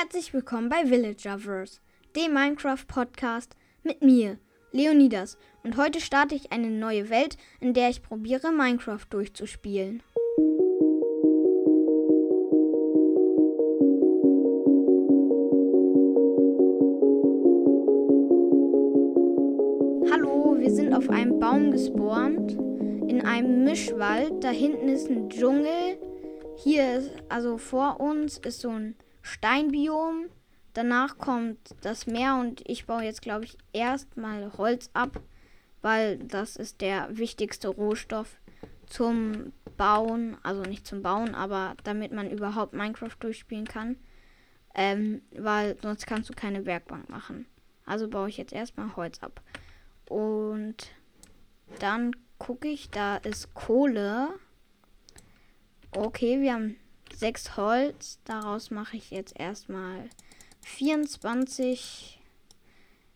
Herzlich willkommen bei Villagerverse, dem Minecraft-Podcast mit mir, Leonidas. Und heute starte ich eine neue Welt, in der ich probiere, Minecraft durchzuspielen. Hallo, wir sind auf einem Baum gespawnt, in einem Mischwald. Da hinten ist ein Dschungel. Hier ist, also vor uns ist so ein Steinbiom. Danach kommt das Meer und ich baue jetzt, glaube ich, erstmal Holz ab, weil das ist der wichtigste Rohstoff zum Bauen. Also nicht zum Bauen, aber damit man überhaupt Minecraft durchspielen kann. Ähm, weil sonst kannst du keine Werkbank machen. Also baue ich jetzt erstmal Holz ab. Und dann gucke ich, da ist Kohle. Okay, wir haben sechs Holz. Daraus mache ich jetzt erstmal 24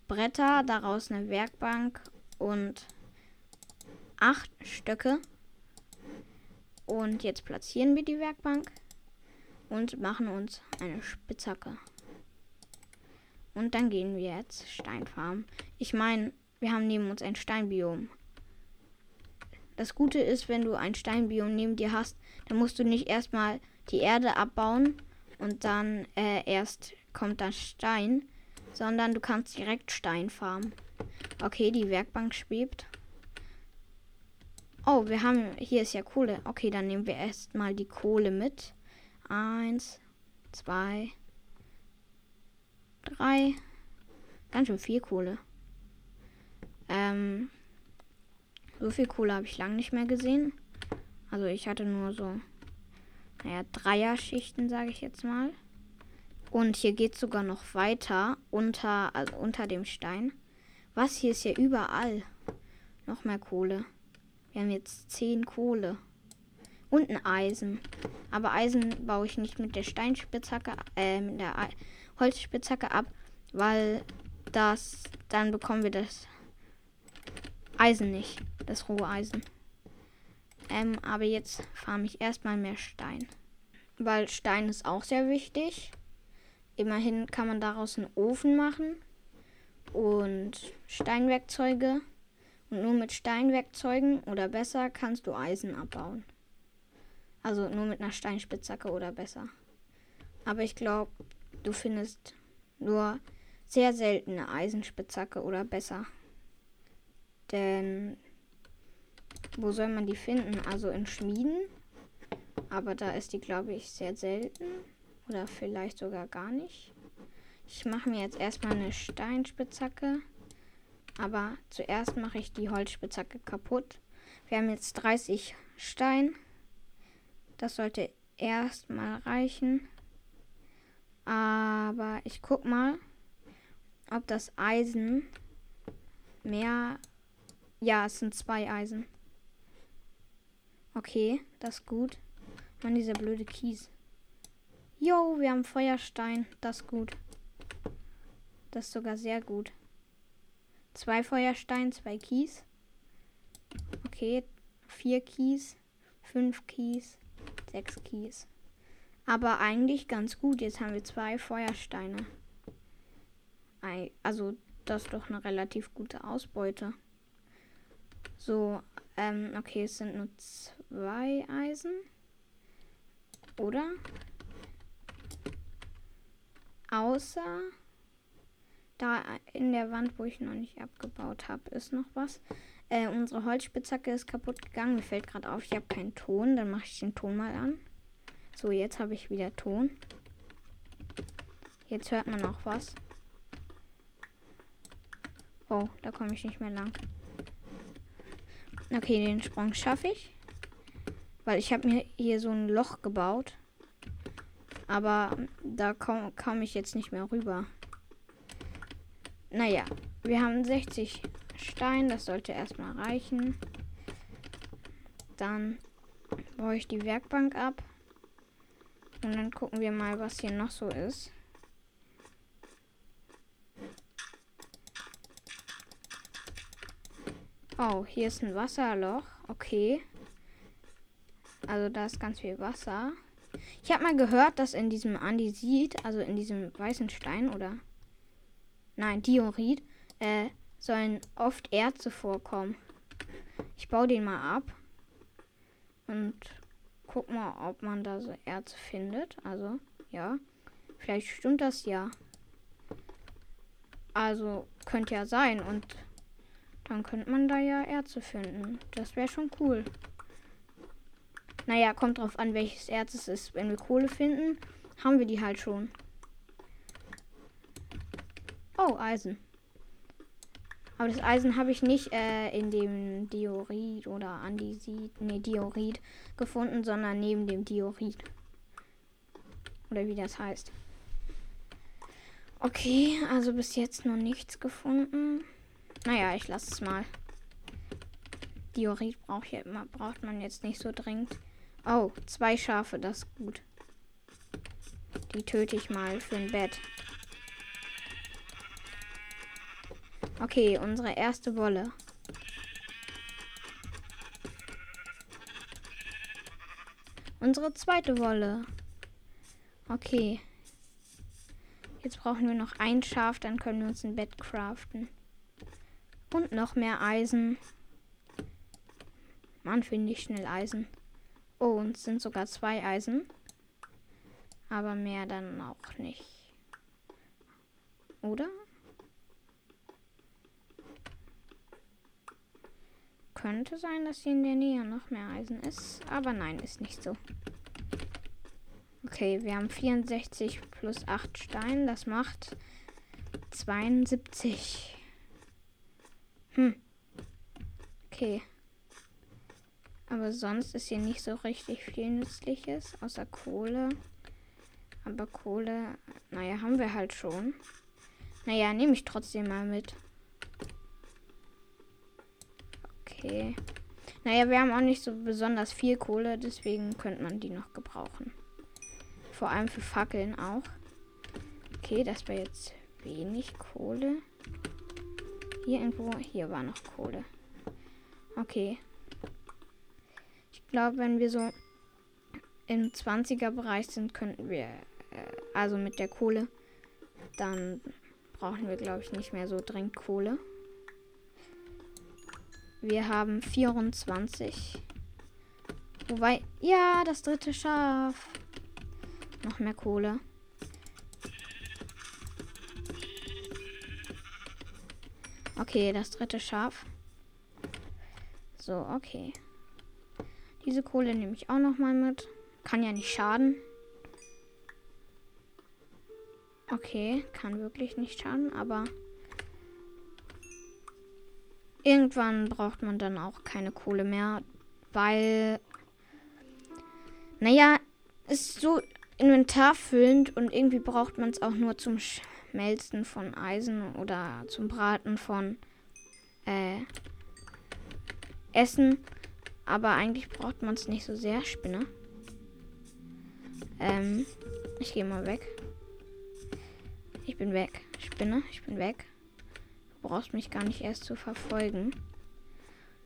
Bretter, daraus eine Werkbank und acht Stöcke. Und jetzt platzieren wir die Werkbank und machen uns eine Spitzhacke. Und dann gehen wir jetzt Steinfarmen. Ich meine, wir haben neben uns ein Steinbiom. Das Gute ist, wenn du ein Steinbiom neben dir hast, dann musst du nicht erstmal die Erde abbauen und dann äh, erst kommt das Stein, sondern du kannst direkt Stein farmen. Okay, die Werkbank schwebt. Oh, wir haben, hier ist ja Kohle. Okay, dann nehmen wir erstmal die Kohle mit. Eins, zwei, drei. Ganz schön viel Kohle. Ähm, so viel Kohle habe ich lange nicht mehr gesehen. Also ich hatte nur so naja, Dreier-Schichten, sage ich jetzt mal. Und hier geht es sogar noch weiter unter, also unter dem Stein. Was? Hier ist ja überall noch mehr Kohle. Wir haben jetzt 10 Kohle. Und ein Eisen. Aber Eisen baue ich nicht mit der Steinspitzhacke, äh, mit der Holzspitzhacke ab, weil das, dann bekommen wir das Eisen nicht. Das rohe Eisen. Ähm, aber jetzt farme ich erstmal mehr Stein. Weil Stein ist auch sehr wichtig. Immerhin kann man daraus einen Ofen machen und Steinwerkzeuge. Und nur mit Steinwerkzeugen oder besser kannst du Eisen abbauen. Also nur mit einer Steinspitzhacke oder besser. Aber ich glaube, du findest nur sehr seltene Eisenspitzhacke oder besser. Denn wo soll man die finden? Also in Schmieden. Aber da ist die, glaube ich, sehr selten. Oder vielleicht sogar gar nicht. Ich mache mir jetzt erstmal eine Steinspitzhacke. Aber zuerst mache ich die Holzspitzhacke kaputt. Wir haben jetzt 30 Stein. Das sollte erstmal reichen. Aber ich guck mal, ob das Eisen mehr. Ja, es sind zwei Eisen. Okay, das ist gut. Mann, dieser blöde Kies. Jo, wir haben Feuerstein. Das ist gut. Das ist sogar sehr gut. Zwei Feuerstein, zwei Kies. Okay, vier Kies, fünf Kies, sechs Kies. Aber eigentlich ganz gut. Jetzt haben wir zwei Feuersteine. Also, das ist doch eine relativ gute Ausbeute. So, ähm, okay, es sind nur zwei Eisen. Oder? Außer da in der Wand, wo ich noch nicht abgebaut habe, ist noch was. Äh, unsere Holzspitzhacke ist kaputt gegangen. Mir fällt gerade auf, ich habe keinen Ton. Dann mache ich den Ton mal an. So, jetzt habe ich wieder Ton. Jetzt hört man auch was. Oh, da komme ich nicht mehr lang. Okay, den Sprung schaffe ich. Weil ich habe mir hier so ein Loch gebaut. Aber da komme komm ich jetzt nicht mehr rüber. Naja, wir haben 60 Stein. Das sollte erstmal reichen. Dann baue ich die Werkbank ab. Und dann gucken wir mal, was hier noch so ist. Oh, hier ist ein Wasserloch. Okay. Also da ist ganz viel Wasser. Ich habe mal gehört, dass in diesem Andesit, also in diesem weißen Stein oder nein, Diorit, äh, sollen oft Erze vorkommen. Ich baue den mal ab und guck mal, ob man da so Erze findet. Also, ja. Vielleicht stimmt das ja. Also, könnte ja sein und dann könnte man da ja Erze finden. Das wäre schon cool. Naja, kommt drauf an, welches Erz es ist. Wenn wir Kohle finden, haben wir die halt schon. Oh, Eisen. Aber das Eisen habe ich nicht äh, in dem Diorit oder Andesit, nee, Diorit gefunden, sondern neben dem Diorit. Oder wie das heißt. Okay, also bis jetzt noch nichts gefunden. Naja, ich lasse es mal. Diorit braucht, ja braucht man jetzt nicht so dringend. Oh, zwei Schafe, das ist gut. Die töte ich mal für ein Bett. Okay, unsere erste Wolle. Unsere zweite Wolle. Okay. Jetzt brauchen wir noch ein Schaf, dann können wir uns ein Bett craften. Und noch mehr Eisen. Mann, finde ich schnell Eisen. Oh, und es sind sogar zwei Eisen. Aber mehr dann auch nicht. Oder? Könnte sein, dass hier in der Nähe noch mehr Eisen ist. Aber nein, ist nicht so. Okay, wir haben 64 plus 8 Stein. Das macht 72. Hm. Okay. Aber sonst ist hier nicht so richtig viel Nützliches, außer Kohle. Aber Kohle, naja, haben wir halt schon. Naja, nehme ich trotzdem mal mit. Okay. Naja, wir haben auch nicht so besonders viel Kohle, deswegen könnte man die noch gebrauchen. Vor allem für Fackeln auch. Okay, das war jetzt wenig Kohle. Hier irgendwo, hier war noch Kohle. Okay, glaube, wenn wir so im 20er Bereich sind, könnten wir, äh, also mit der Kohle, dann brauchen wir, glaube ich, nicht mehr so dringend Kohle. Wir haben 24. Wobei, ja, das dritte Schaf. Noch mehr Kohle. Okay, das dritte Schaf. So, okay. Diese Kohle nehme ich auch noch mal mit. Kann ja nicht schaden. Okay, kann wirklich nicht schaden, aber irgendwann braucht man dann auch keine Kohle mehr, weil, naja, ist so inventarfüllend und irgendwie braucht man es auch nur zum Schmelzen von Eisen oder zum Braten von äh, Essen. Aber eigentlich braucht man es nicht so sehr. Spinne. Ähm, ich gehe mal weg. Ich bin weg. Spinne, ich bin weg. Du brauchst mich gar nicht erst zu verfolgen.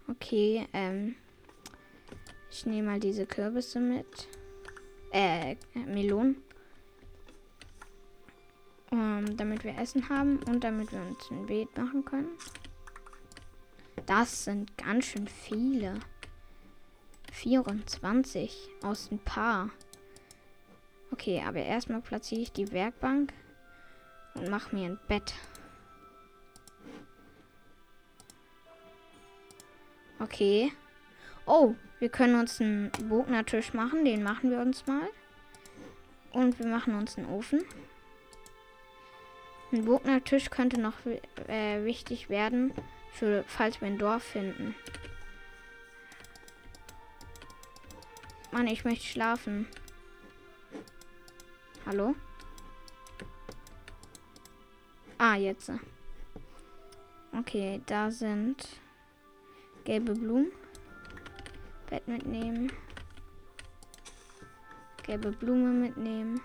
Okay, ähm. Ich nehme mal diese Kürbisse mit. Äh, Melonen. Um, damit wir Essen haben und damit wir uns ein Beet machen können. Das sind ganz schön viele. 24 aus ein paar. Okay, aber erstmal platziere ich die Werkbank und mache mir ein Bett. Okay. Oh, wir können uns einen Bognertisch machen. Den machen wir uns mal. Und wir machen uns einen Ofen. Ein Bognertisch könnte noch äh, wichtig werden, für falls wir ein Dorf finden. Mann, ich möchte schlafen. Hallo? Ah, jetzt. Okay, da sind gelbe Blumen. Bett mitnehmen. Gelbe Blume mitnehmen.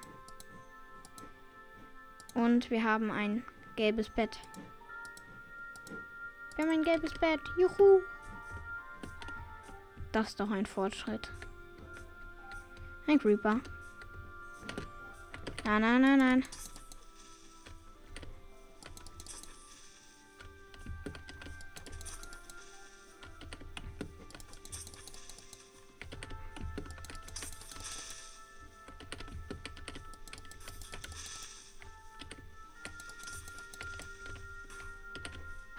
Und wir haben ein gelbes Bett. Wir haben ein gelbes Bett. Juhu. Das ist doch ein Fortschritt. Ein Creeper. Nein, nein, nein, nein.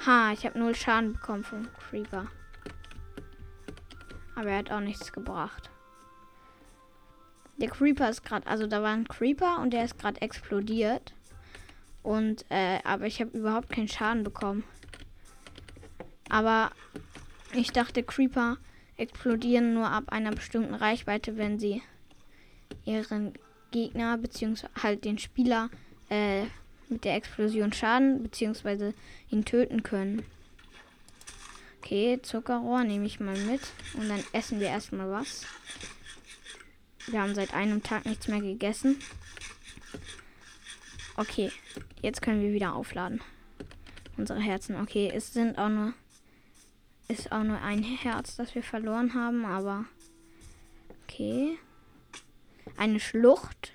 Ha, ich habe null Schaden bekommen vom Creeper. Aber er hat auch nichts gebracht. Der Creeper ist gerade, also da war ein Creeper und der ist gerade explodiert. Und, äh, aber ich habe überhaupt keinen Schaden bekommen. Aber ich dachte, Creeper explodieren nur ab einer bestimmten Reichweite, wenn sie ihren Gegner bzw. halt den Spieler äh, mit der Explosion schaden bzw. ihn töten können. Okay, Zuckerrohr nehme ich mal mit und dann essen wir erstmal was. Wir haben seit einem Tag nichts mehr gegessen. Okay, jetzt können wir wieder aufladen. Unsere Herzen. Okay, es sind auch nur ist auch nur ein Herz, das wir verloren haben, aber okay. Eine Schlucht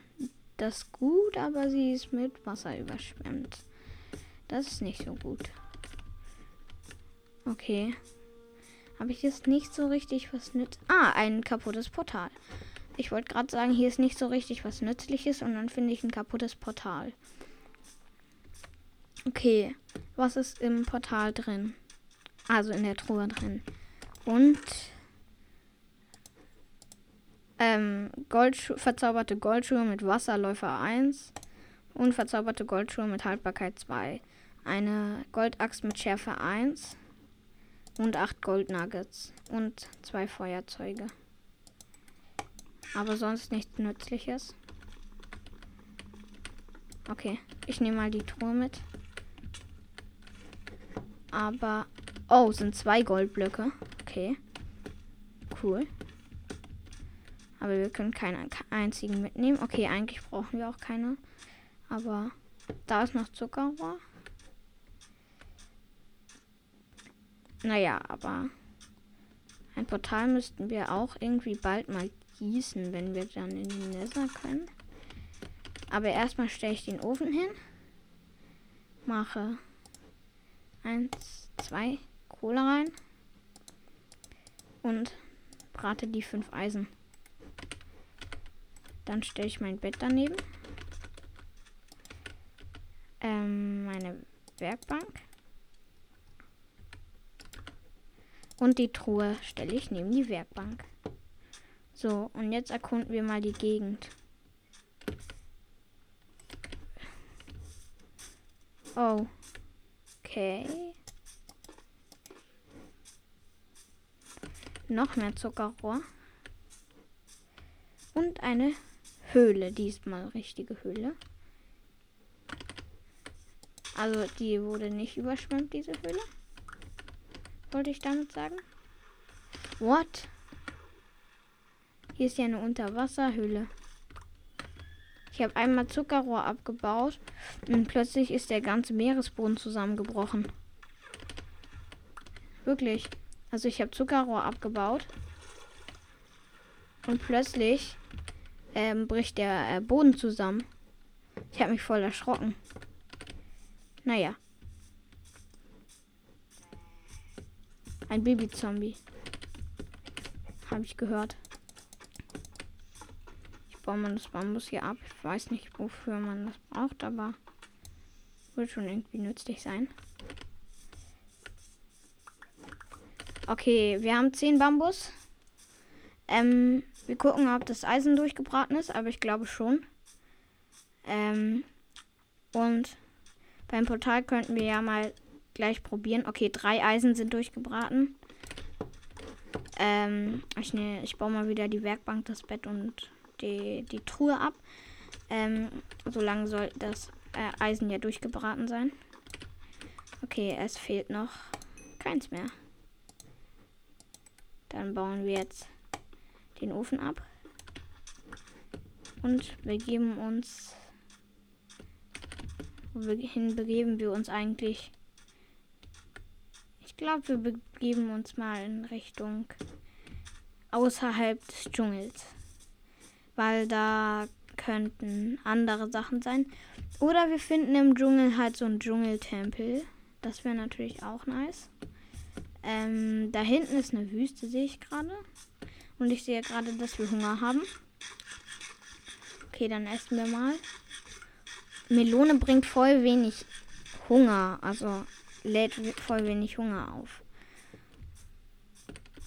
das ist gut, aber sie ist mit Wasser überschwemmt. Das ist nicht so gut. Okay. Habe ich jetzt nicht so richtig was nützt. Ah, ein kaputtes Portal. Ich wollte gerade sagen, hier ist nicht so richtig was Nützliches und dann finde ich ein kaputtes Portal. Okay, was ist im Portal drin? Also in der Truhe drin. Und ähm, Goldschu verzauberte Goldschuhe mit Wasserläufer 1 und verzauberte Goldschuhe mit Haltbarkeit 2. Eine Goldaxt mit Schärfe 1 und 8 Goldnuggets und zwei Feuerzeuge. Aber sonst nichts Nützliches. Okay, ich nehme mal die Truhe mit. Aber. Oh, sind zwei Goldblöcke. Okay. Cool. Aber wir können keinen einzigen mitnehmen. Okay, eigentlich brauchen wir auch keine. Aber da ist noch Zuckerrohr. Naja, aber ein Portal müssten wir auch irgendwie bald mal gießen, wenn wir dann in die Nether können. Aber erstmal stelle ich den Ofen hin. Mache eins, zwei Kohle rein. Und brate die fünf Eisen. Dann stelle ich mein Bett daneben. Ähm, meine Werkbank. Und die Truhe stelle ich neben die Werkbank. So, und jetzt erkunden wir mal die Gegend. Oh. Okay. Noch mehr Zuckerrohr. Und eine Höhle, diesmal richtige Höhle. Also die wurde nicht überschwemmt, diese Höhle. Wollte ich damit sagen. What? Hier ist ja eine Unterwasserhöhle. Ich habe einmal Zuckerrohr abgebaut und plötzlich ist der ganze Meeresboden zusammengebrochen. Wirklich. Also ich habe Zuckerrohr abgebaut und plötzlich ähm, bricht der äh, Boden zusammen. Ich habe mich voll erschrocken. Naja. Ein Babyzombie. Habe ich gehört. Baue mal das Bambus hier ab. Ich weiß nicht, wofür man das braucht, aber wird schon irgendwie nützlich sein. Okay, wir haben 10 Bambus. Ähm, wir gucken, ob das Eisen durchgebraten ist, aber ich glaube schon. Ähm, und beim Portal könnten wir ja mal gleich probieren. Okay, drei Eisen sind durchgebraten. Ähm, ich, ne, ich baue mal wieder die Werkbank, das Bett und die, die Truhe ab. Ähm, solange soll das äh, Eisen ja durchgebraten sein. Okay, es fehlt noch keins mehr. Dann bauen wir jetzt den Ofen ab. Und begeben uns. Wohin begeben wir uns eigentlich? Ich glaube, wir begeben uns mal in Richtung außerhalb des Dschungels. Weil da könnten andere Sachen sein. Oder wir finden im Dschungel halt so einen Dschungeltempel. Das wäre natürlich auch nice. Ähm, da hinten ist eine Wüste, sehe ich gerade. Und ich sehe gerade, dass wir Hunger haben. Okay, dann essen wir mal. Melone bringt voll wenig Hunger. Also lädt voll wenig Hunger auf.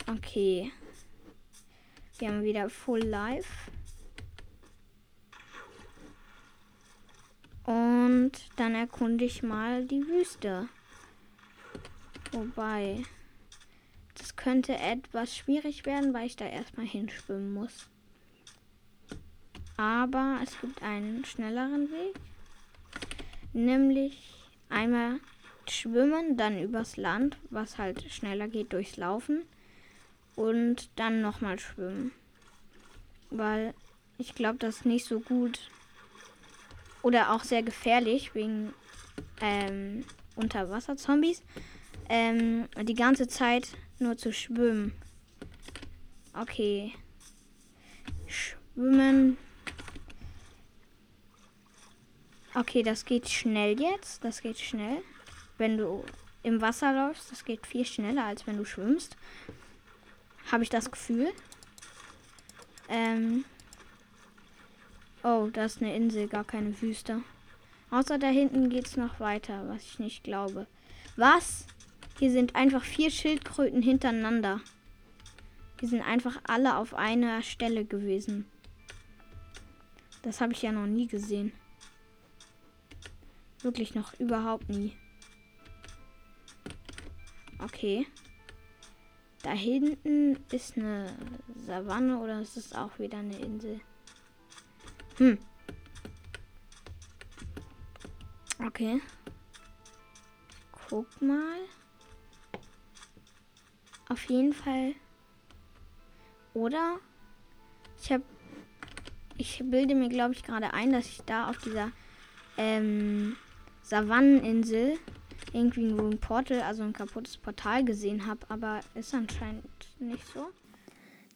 Okay. Wir haben wieder Full Life. Und dann erkunde ich mal die Wüste. Wobei, das könnte etwas schwierig werden, weil ich da erstmal hinschwimmen muss. Aber es gibt einen schnelleren Weg. Nämlich einmal schwimmen, dann übers Land, was halt schneller geht durchs Laufen. Und dann nochmal schwimmen. Weil ich glaube, das ist nicht so gut. Oder auch sehr gefährlich wegen ähm, Unterwasserzombies. Ähm, die ganze Zeit nur zu schwimmen. Okay. Schwimmen. Okay, das geht schnell jetzt. Das geht schnell. Wenn du im Wasser läufst, das geht viel schneller, als wenn du schwimmst. Habe ich das Gefühl. Ähm. Oh, da ist eine Insel, gar keine Wüste. Außer da hinten geht es noch weiter, was ich nicht glaube. Was? Hier sind einfach vier Schildkröten hintereinander. Die sind einfach alle auf einer Stelle gewesen. Das habe ich ja noch nie gesehen. Wirklich noch überhaupt nie. Okay. Da hinten ist eine Savanne oder ist es auch wieder eine Insel? Hm. Okay. Guck mal. Auf jeden Fall. Oder? Ich habe. Ich bilde mir, glaube ich, gerade ein, dass ich da auf dieser ähm, Savanneninsel irgendwie ein Portal, also ein kaputtes Portal gesehen habe, aber ist anscheinend nicht so.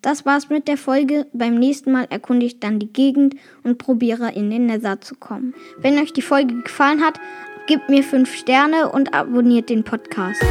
Das war's mit der Folge. Beim nächsten Mal erkunde ich dann die Gegend und probiere in den Nether zu kommen. Wenn euch die Folge gefallen hat, gebt mir 5 Sterne und abonniert den Podcast.